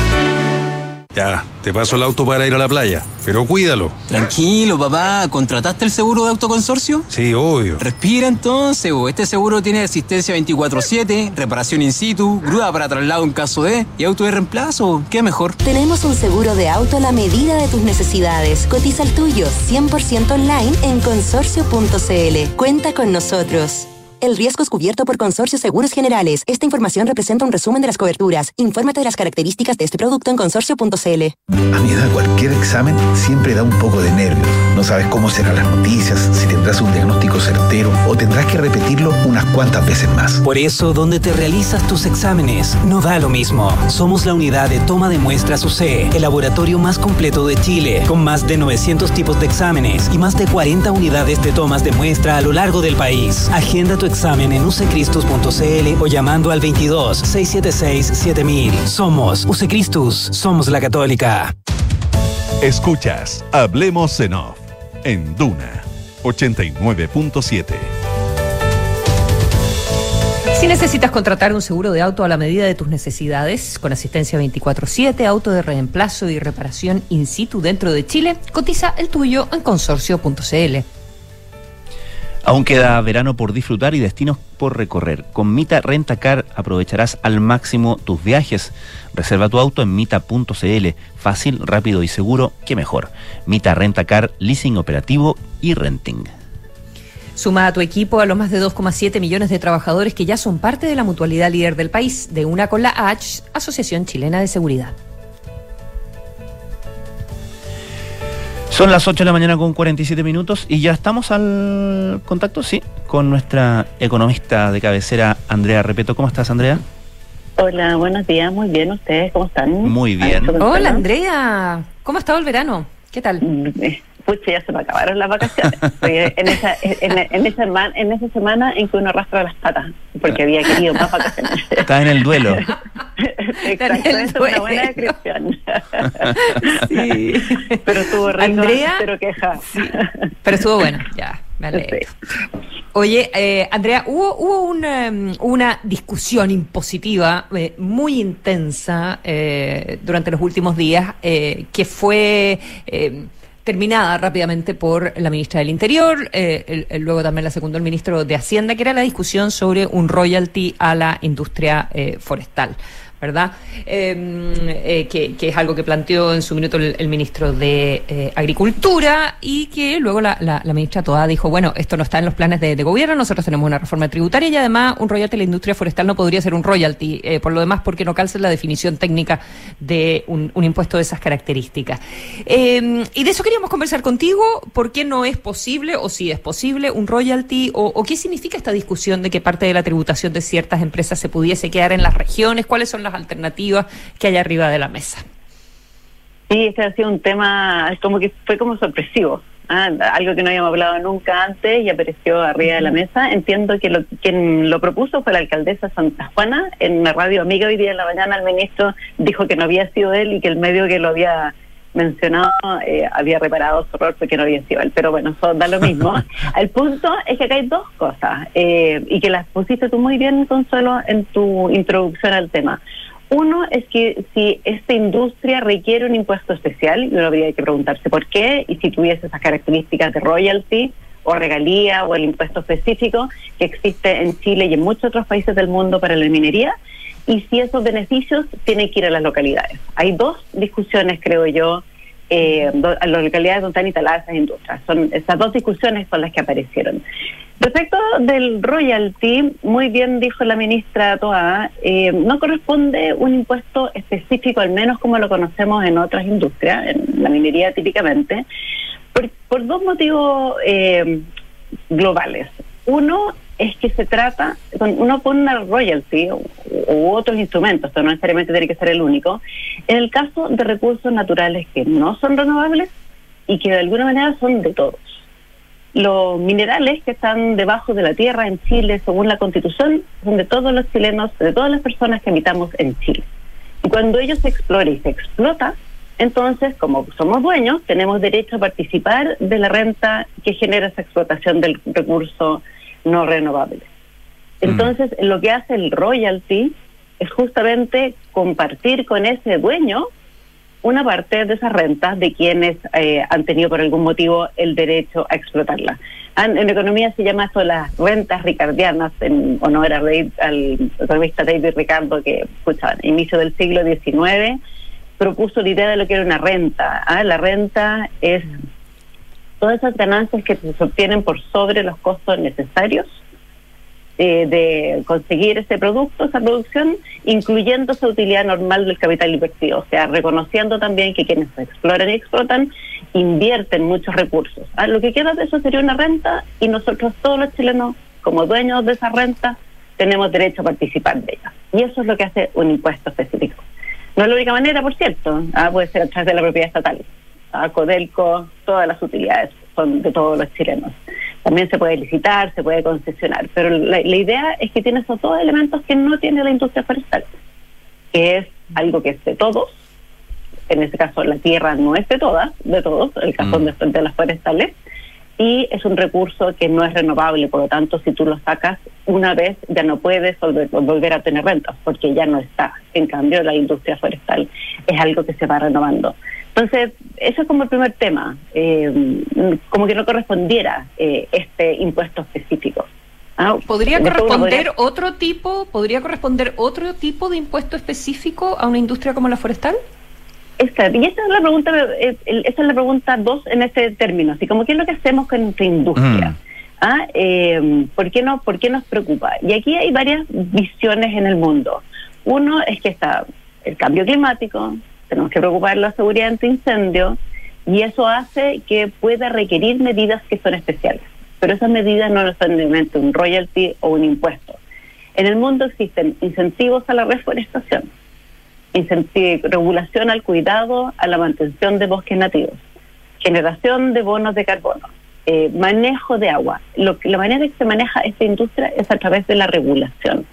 Ya, te paso el auto para ir a la playa, pero cuídalo. Tranquilo, papá. ¿Contrataste el seguro de autoconsorcio? Sí, obvio. Respira entonces, este seguro tiene asistencia 24-7, reparación in situ, grúa para traslado en caso de y auto de reemplazo. ¿Qué mejor? Tenemos un seguro de auto a la medida de tus necesidades. Cotiza el tuyo 100% online en consorcio.cl. Cuenta con nosotros. El riesgo es cubierto por Consorcio Seguros Generales. Esta información representa un resumen de las coberturas. Infórmate de las características de este producto en consorcio.cl. A mi edad, cualquier examen siempre da un poco de nervios. No sabes cómo serán las noticias, si tendrás un diagnóstico certero o tendrás que repetirlo unas cuantas veces más. Por eso, donde te realizas tus exámenes, no da lo mismo. Somos la unidad de toma de muestras UC, el laboratorio más completo de Chile, con más de 900 tipos de exámenes y más de 40 unidades de tomas de muestra a lo largo del país. Agenda tu examen en usecristus.cl o llamando al 22 676 7000. Somos Usecristus, somos la Católica. Escuchas, hablemos en off, en Duna 89.7. Si necesitas contratar un seguro de auto a la medida de tus necesidades, con asistencia 24/7, auto de reemplazo y reparación in situ dentro de Chile, cotiza el tuyo en consorcio.cl. Aún queda verano por disfrutar y destinos por recorrer. Con Mita Rentacar aprovecharás al máximo tus viajes. Reserva tu auto en mita.cl. Fácil, rápido y seguro, que mejor. Mita Rentacar, leasing operativo y renting. Suma a tu equipo a los más de 2,7 millones de trabajadores que ya son parte de la mutualidad líder del país, de una con la ACH, Asociación Chilena de Seguridad. Son las 8 de la mañana con 47 minutos y ya estamos al contacto, sí, con nuestra economista de cabecera, Andrea Repeto. ¿Cómo estás, Andrea? Hola, buenos días, muy bien. ¿Ustedes cómo están? Muy bien. Hola, Andrea. ¿Cómo ha estado el verano? ¿Qué tal? Pucha, ya se me acabaron las vacaciones. en esa, en, en, esa, en esa semana en que uno arrastra las patas, porque había querido más vacaciones. Está en el duelo. Exacto, es una buena descripción. sí. Pero estuvo rico, Andrea, pero queja. Pero estuvo bueno, ya, me alegro. Oye, eh, Andrea, hubo, hubo una, una discusión impositiva eh, muy intensa eh, durante los últimos días eh, que fue eh, terminada rápidamente por la ministra del Interior, eh, luego también la secundó el ministro de Hacienda, que era la discusión sobre un royalty a la industria eh, forestal. ¿Verdad? Em, eh, que, es algo que planteó en su minuto el, ministro de eh, Agricultura y que luego la, ministra Toda dijo, bueno, esto no está en los planes de, gobierno, nosotros tenemos una reforma tributaria y además un royalty a la industria forestal no podría ser un royalty, eh, por lo demás porque no calza la definición técnica de un, impuesto de esas características. Em, y de eso queríamos conversar contigo, ¿por qué no es posible o si es posible un royalty o, o qué significa esta discusión de que parte de la tributación de ciertas empresas se pudiese quedar en las regiones? ¿Cuáles son las alternativas que hay arriba de la mesa. Sí, este ha sido un tema como que fue como sorpresivo. ¿ah? algo que no habíamos hablado nunca antes y apareció arriba de la mesa. Entiendo que lo, quien lo propuso fue la alcaldesa Santa Juana. En la radio Amiga hoy día en la mañana el ministro dijo que no había sido él y que el medio que lo había mencionado eh, había reparado su error porque no había sido él. Pero bueno, eso da lo mismo. el punto es que acá hay dos cosas eh, y que las pusiste tú muy bien, Consuelo, en tu introducción al tema. Uno es que si esta industria requiere un impuesto especial, uno habría que preguntarse por qué, y si tuviese esas características de royalty o regalía o el impuesto específico que existe en Chile y en muchos otros países del mundo para la minería, y si esos beneficios tienen que ir a las localidades. Hay dos discusiones, creo yo, eh, a las localidades donde están instaladas esas industrias. Son esas dos discusiones son las que aparecieron. Respecto del royalty, muy bien dijo la ministra Toa, eh, no corresponde un impuesto específico, al menos como lo conocemos en otras industrias, en la minería típicamente, por, dos motivos eh, globales. Uno es que se trata, uno pone una royalty u, otros instrumentos, esto no necesariamente tiene que ser el único, en el caso de recursos naturales que no son renovables y que de alguna manera son de todos los minerales que están debajo de la tierra en Chile, según la Constitución, son de todos los chilenos, de todas las personas que habitamos en Chile. Y cuando ellos se explora y se explota, entonces, como somos dueños, tenemos derecho a participar de la renta que genera esa explotación del recurso no renovable. Mm. Entonces, lo que hace el royalty es justamente compartir con ese dueño una parte de esas rentas de quienes eh, han tenido por algún motivo el derecho a explotarla. En, economía se llama esto las rentas ricardianas, en honor a al economista David Ricardo, que, escucha, a inicio del siglo XIX, propuso la idea de lo que era una renta. ¿ah? La renta es todas esas ganancias que se obtienen por sobre los costos necesarios eh, de conseguir ese producto, esa producción, incluyendo esa utilidad normal del capital invertido, o sea, reconociendo también que quienes exploran y explotan invierten muchos recursos. Ah, lo que queda de eso sería una renta y nosotros todos los chilenos, como dueños de esa renta, tenemos derecho a participar de ella. Y eso es lo que hace un impuesto específico. No es la única manera, por cierto, ah, puede ser a través de la propiedad estatal. Ah, Codelco, todas las utilidades son de todos los chilenos. También se puede licitar, se puede concesionar, pero la, idea es que tiene esos dos elementos que no tiene la industria forestal, que es algo que es de todos, en este caso la tierra no es de todas, de todos, el caso mm. de, las forestales, y es un recurso que no es renovable, por lo tanto, si tú lo sacas una vez, ya no puedes volver, volver a tener rentas, porque ya no está. En cambio, la industria forestal es algo que se va renovando. Entonces, eso es como el primer tema, eh, como que no correspondiera eh, este impuesto específico. Ah, ¿Podría corresponder otro tipo, podría corresponder otro tipo de impuesto específico a una industria como la forestal? Esta, y esa es la pregunta, eh, esa es la pregunta dos en este término, así como qué es lo que hacemos con nuestra industria. Mm. ¿Ah? ¿por, qué no, ¿Por qué nos preocupa? Y aquí hay varias visiones en el mundo. Uno es que está el cambio climático, tenemos que preocupar la seguridad ante incendio y eso hace que pueda requerir medidas que son especiales. Pero esas medidas no son simplemente un royalty o un impuesto. En el mundo existen incentivos a la reforestación, regulación al cuidado, a la mantención de bosques nativos, generación de bonos de carbono, eh, manejo de agua. Lo, la manera en que se maneja esta industria es a través de la regulación,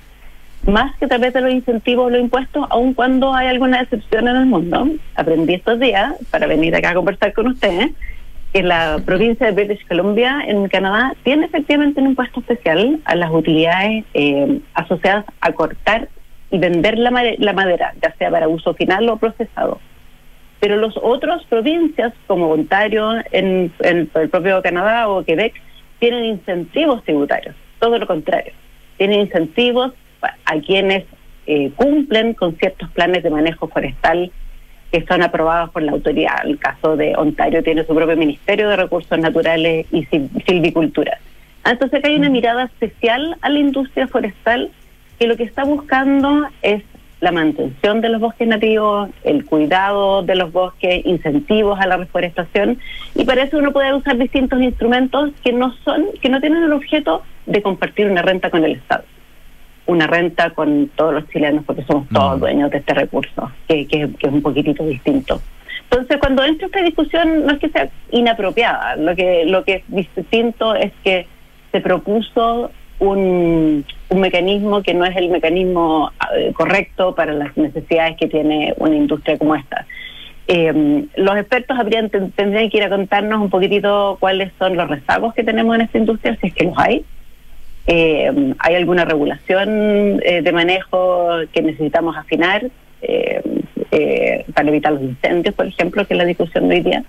más que a través de los incentivos o los impuestos, aun cuando hay alguna excepción en el mundo. Aprendí estos días para venir acá a conversar con ustedes que la provincia de British Columbia en Canadá tiene efectivamente un impuesto especial a las utilidades eh, asociadas a cortar y vender la, madera, ya sea para uso final o procesado. Pero los otros provincias, como Ontario, en, el propio Canadá o Quebec, tienen incentivos tributarios. Todo lo contrario. Tienen incentivos a quienes eh, cumplen con ciertos planes de manejo forestal que son aprobados por la autoridad. El caso de Ontario tiene su propio Ministerio de Recursos Naturales y Silvicultura. Ah, entonces hay una mirada especial a la industria forestal que lo que está buscando es la mantención de los bosques nativos, el cuidado de los bosques, incentivos a la reforestación y para eso uno puede usar distintos instrumentos que no son, que no tienen el objeto de compartir una renta con el Estado, una renta con todos los chilenos porque somos todos mm. dueños de este recurso, que, que, es un poquitito distinto. Entonces, cuando entra esta discusión, no es que sea inapropiada, lo que, lo que es distinto es que se propuso un, un mecanismo que no es el mecanismo eh, correcto para las necesidades que tiene una industria como esta. Eh, los expertos habrían tendrían que ir a contarnos un poquitito cuáles son los rezagos que tenemos en esta industria, si es que los hay. Eh, ¿Hay alguna regulación de manejo que necesitamos afinar para evitar los incendios, por ejemplo, que es la discusión de hoy día?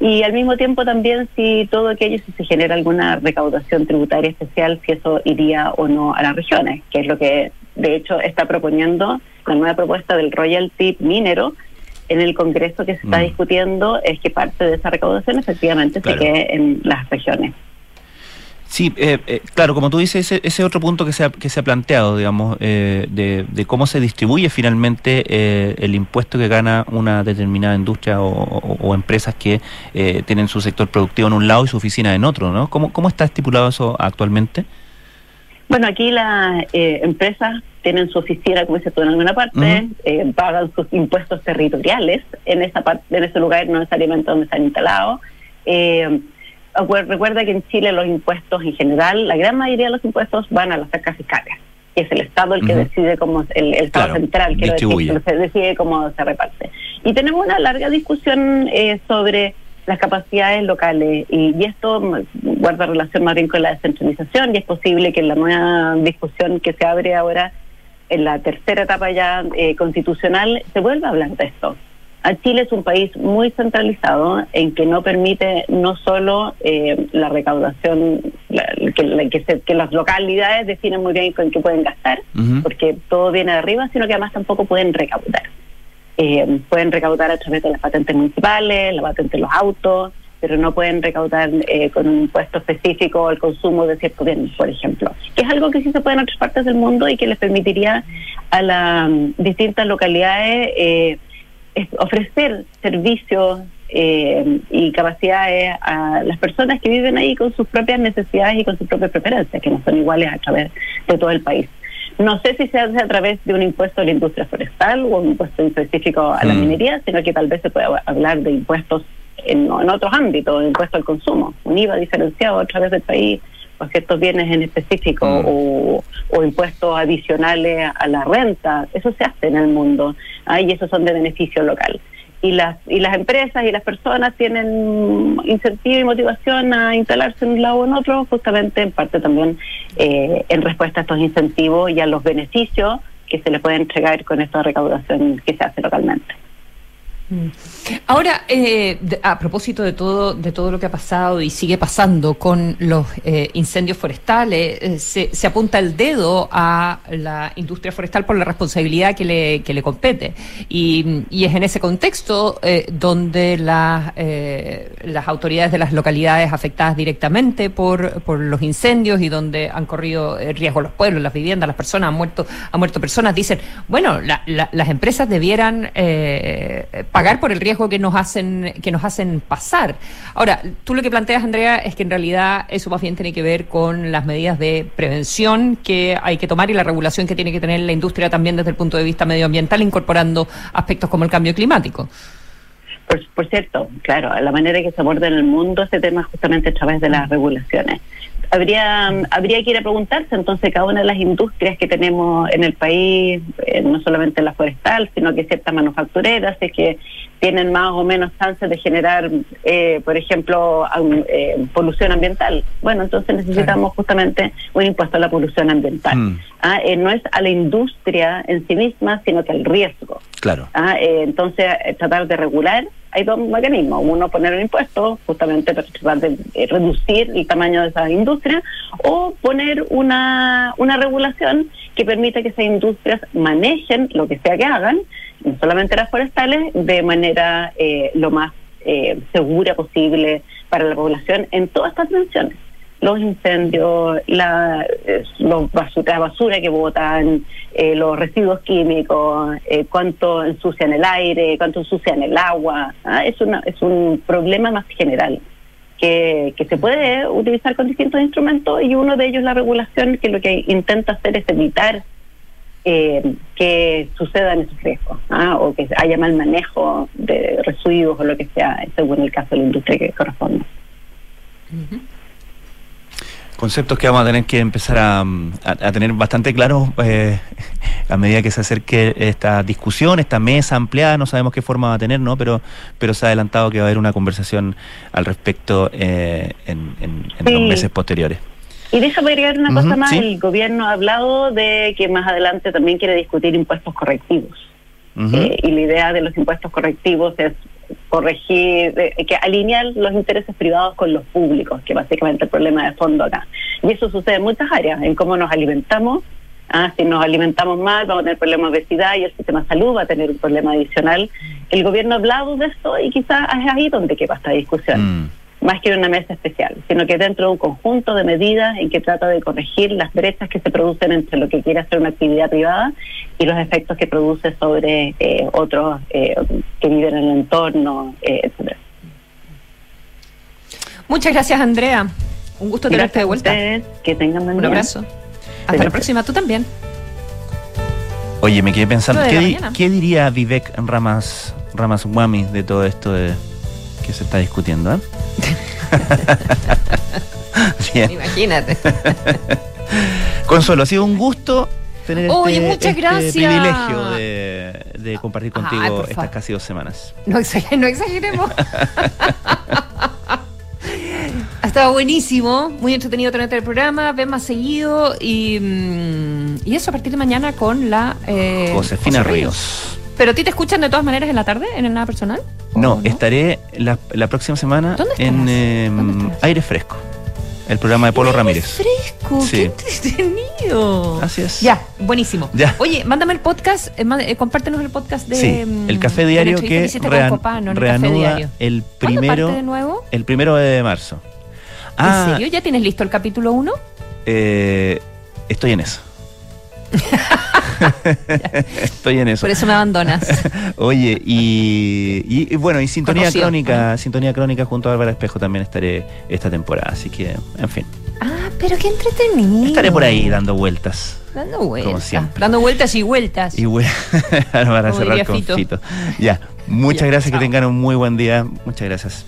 y al mismo tiempo también si todo aquello, si se genera alguna recaudación tributaria especial, si eso iría o no a las regiones, que es lo que de hecho está proponiendo la nueva propuesta del royalty minero en el Congreso que se está mm. discutiendo, es que parte de esa recaudación efectivamente se quede en las regiones. Sí, eh, eh, claro, como tú dices, ese, ese otro punto que se ha, que se ha planteado, digamos, eh, de, cómo se distribuye finalmente el impuesto que gana una determinada industria o, empresas que tienen su sector productivo en un lado y su oficina en otro, ¿no? ¿Cómo, cómo está estipulado eso actualmente? Bueno, aquí las empresas tienen su oficina, como dices tú, en alguna parte, pagan sus impuestos territoriales en esa parte, en ese lugar, no necesariamente donde están instalados. Eh, recuerda que en Chile los impuestos en general, la gran mayoría de los impuestos van a las arcas fiscales, que es el Estado el que decide cómo, el, el Estado central, que se decide cómo se reparte. Y tenemos una larga discusión eh, sobre las capacidades locales y, esto guarda relación más bien con la descentralización y es posible que en la nueva discusión que se abre ahora en la tercera etapa ya eh, constitucional se vuelva a hablar de esto. Chile es un país muy centralizado en que no permite no solo eh, la recaudación, que, las localidades definen muy bien con qué pueden gastar, porque todo viene de arriba, sino que además tampoco pueden recaudar. Eh, pueden recaudar a través de las patentes municipales, la patente de los autos, pero no pueden recaudar eh, con un impuesto específico al consumo de ciertos bienes, por ejemplo, que es algo que sí se puede en otras partes del mundo y que les permitiría a las distintas localidades eh, ofrecer servicios eh, y capacidades a las personas que viven ahí con sus propias necesidades y con sus propias preferencias, que no son iguales a través de todo el país. No sé si se hace a través de un impuesto a la industria forestal o un impuesto específico a la mm. minería, sino que tal vez se pueda hablar de impuestos en, en otros ámbitos, impuesto al consumo, un IVA diferenciado a través del país o ciertos bienes en específico mm. o, o, impuestos adicionales a la renta. Eso se hace en el mundo y esos son de beneficio local. Y las, y las empresas y las personas tienen incentivo y motivación a instalarse en un lado o en otro, justamente en parte también eh, en respuesta a estos incentivos y a los beneficios que se le puede entregar con esta recaudación que se hace localmente. Mm. Ahora, eh, a propósito de todo, de todo lo que ha pasado y sigue pasando con los eh, incendios forestales, eh, se, apunta el dedo a la industria forestal por la responsabilidad que le, que le compete. Y, es en ese contexto donde las, las autoridades de las localidades afectadas directamente por, por los incendios y donde han corrido riesgo los pueblos, las viviendas, las personas, han muerto, han muerto personas, dicen, bueno, las empresas debieran pagar por el riesgo que nos hacen que nos hacen pasar. Ahora, tú lo que planteas, Andrea, es que en realidad eso más bien tiene que ver con las medidas de prevención que hay que tomar y la regulación que tiene que tener la industria también desde el punto de vista medioambiental, incorporando aspectos como el cambio climático. Por, cierto, claro, la manera que se aborda en el mundo este tema justamente a través de las regulaciones. Habría habría que ir a preguntarse entonces cada una de las industrias que tenemos en el país, eh, no solamente la forestal, sino que ciertas manufactureras, es que tienen más o menos chances de generar, eh, por ejemplo, eh, polución ambiental. Bueno, entonces necesitamos justamente un impuesto a la polución ambiental. Mm. Ah, no es a la industria en sí misma, sino que al riesgo. Claro. Ah, entonces, tratar de regular hay dos mecanismos. Uno, poner un impuesto, justamente para tratar de eh, reducir el tamaño de esa industria, o poner una, una regulación que permita que esas industrias manejen lo que sea que hagan, no solamente las forestales, de manera eh, lo más eh, segura posible para la población en todas estas dimensiones los incendios, la, los basura, que botan, eh, los residuos químicos, eh, cuánto ensucian el aire, cuánto ensucian el agua. ¿ah? Es, una, es un problema más general que, que se puede utilizar con distintos instrumentos y uno de ellos la regulación que lo que intenta hacer es evitar eh, que sucedan esos riesgos ¿ah? o que haya mal manejo de residuos o lo que sea, según el caso de la industria que corresponda conceptos que vamos a tener que empezar a, tener bastante claros eh, a medida que se acerque esta discusión, esta mesa ampliada, no sabemos qué forma va a tener, ¿no? Pero, pero se ha adelantado que va a haber una conversación al respecto eh, en, los meses posteriores. Y déjame agregar una cosa más, el gobierno ha hablado de que más adelante también quiere discutir impuestos correctivos. Eh, y la idea de los impuestos correctivos es corregir, que alinear los intereses privados con los públicos, que básicamente el problema de fondo acá. Y eso sucede en muchas áreas, en cómo nos alimentamos. Ah, si nos alimentamos mal, vamos a tener problemas de obesidad y el sistema de salud va a tener un problema adicional. El gobierno ha hablado de esto y quizás es ahí donde quepa esta discusión. Mm más que una mesa especial, sino que dentro de un conjunto de medidas en que trata de corregir las brechas que se producen entre lo que quiere hacer una actividad privada y los efectos que produce sobre eh, otros eh, que viven en el entorno, eh, etcétera. Muchas gracias, Andrea. Un gusto tenerte de vuelta. que tengan un abrazo. Hasta la próxima, tú también. Oye, me quedé pensando, ¿qué, diría Vivek Ramas, Ramaswamy de todo esto de, que se está discutiendo? ¿eh? Imagínate. Consuelo, ha sido un gusto tener este, este privilegio de, compartir contigo estas casi dos semanas. No, exageremos. ha estado buenísimo, muy entretenido tenerte el programa, ven más seguido y, mm, y eso a partir de mañana con la eh, Josefina Ríos. ¿Pero a ti te escuchan de todas maneras en la tarde, en el nada personal? No, estaré la, próxima semana en em, Aire Fresco, el programa de Polo Ramírez. Fresco, qué entretenido. Así es. Ya, buenísimo. Ya. Oye, mándame el podcast, eh, eh, compártenos el podcast de. Sí, el Café Diario que, reanuda el primero. de nuevo? El primero de marzo. ¿En ah, serio? ¿Ya tienes listo el capítulo 1? Eh, estoy en eso. Estoy en eso. Por eso me abandonas. Oye, y, bueno, y Sintonía Crónica, Sintonía Crónica junto a Álvaro Espejo también estaré esta temporada, así que, en fin. Ah, pero qué entretenido. Estaré por ahí dando vueltas. Dando vueltas. Como siempre. Dando vueltas y vueltas. Y para cerrar con Fito. Ya, muchas gracias, que tengan un muy buen día. Muchas gracias.